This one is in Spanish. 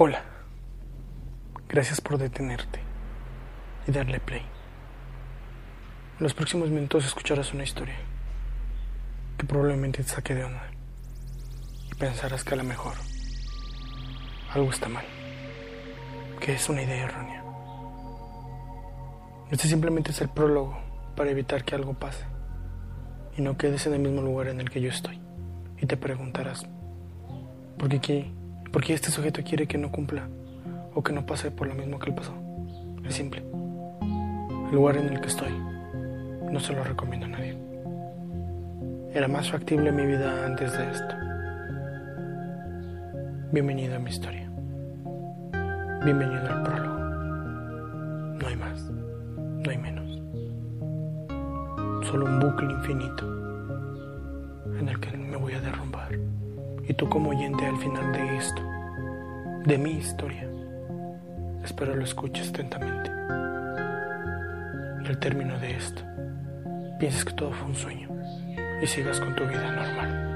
Hola. Gracias por detenerte y darle play. En los próximos minutos escucharás una historia que probablemente te saque de onda y pensarás que a lo mejor algo está mal, que es una idea errónea. Este simplemente es el prólogo para evitar que algo pase y no quedes en el mismo lugar en el que yo estoy. Y te preguntarás, ¿por qué, qué, ¿por qué este sujeto quiere que no cumpla o que no pase por lo mismo que él pasó? Es simple. El lugar en el que estoy no se lo recomiendo a nadie. Era más factible mi vida antes de esto. Bienvenido a mi historia. Bienvenido al prólogo. No hay más, no hay menos. Solo un bucle infinito en el que me voy a derrumbar. Y tú como oyente al final de esto, de mi historia, espero lo escuches atentamente. Y al término de esto, pienses que todo fue un sueño y sigas con tu vida normal.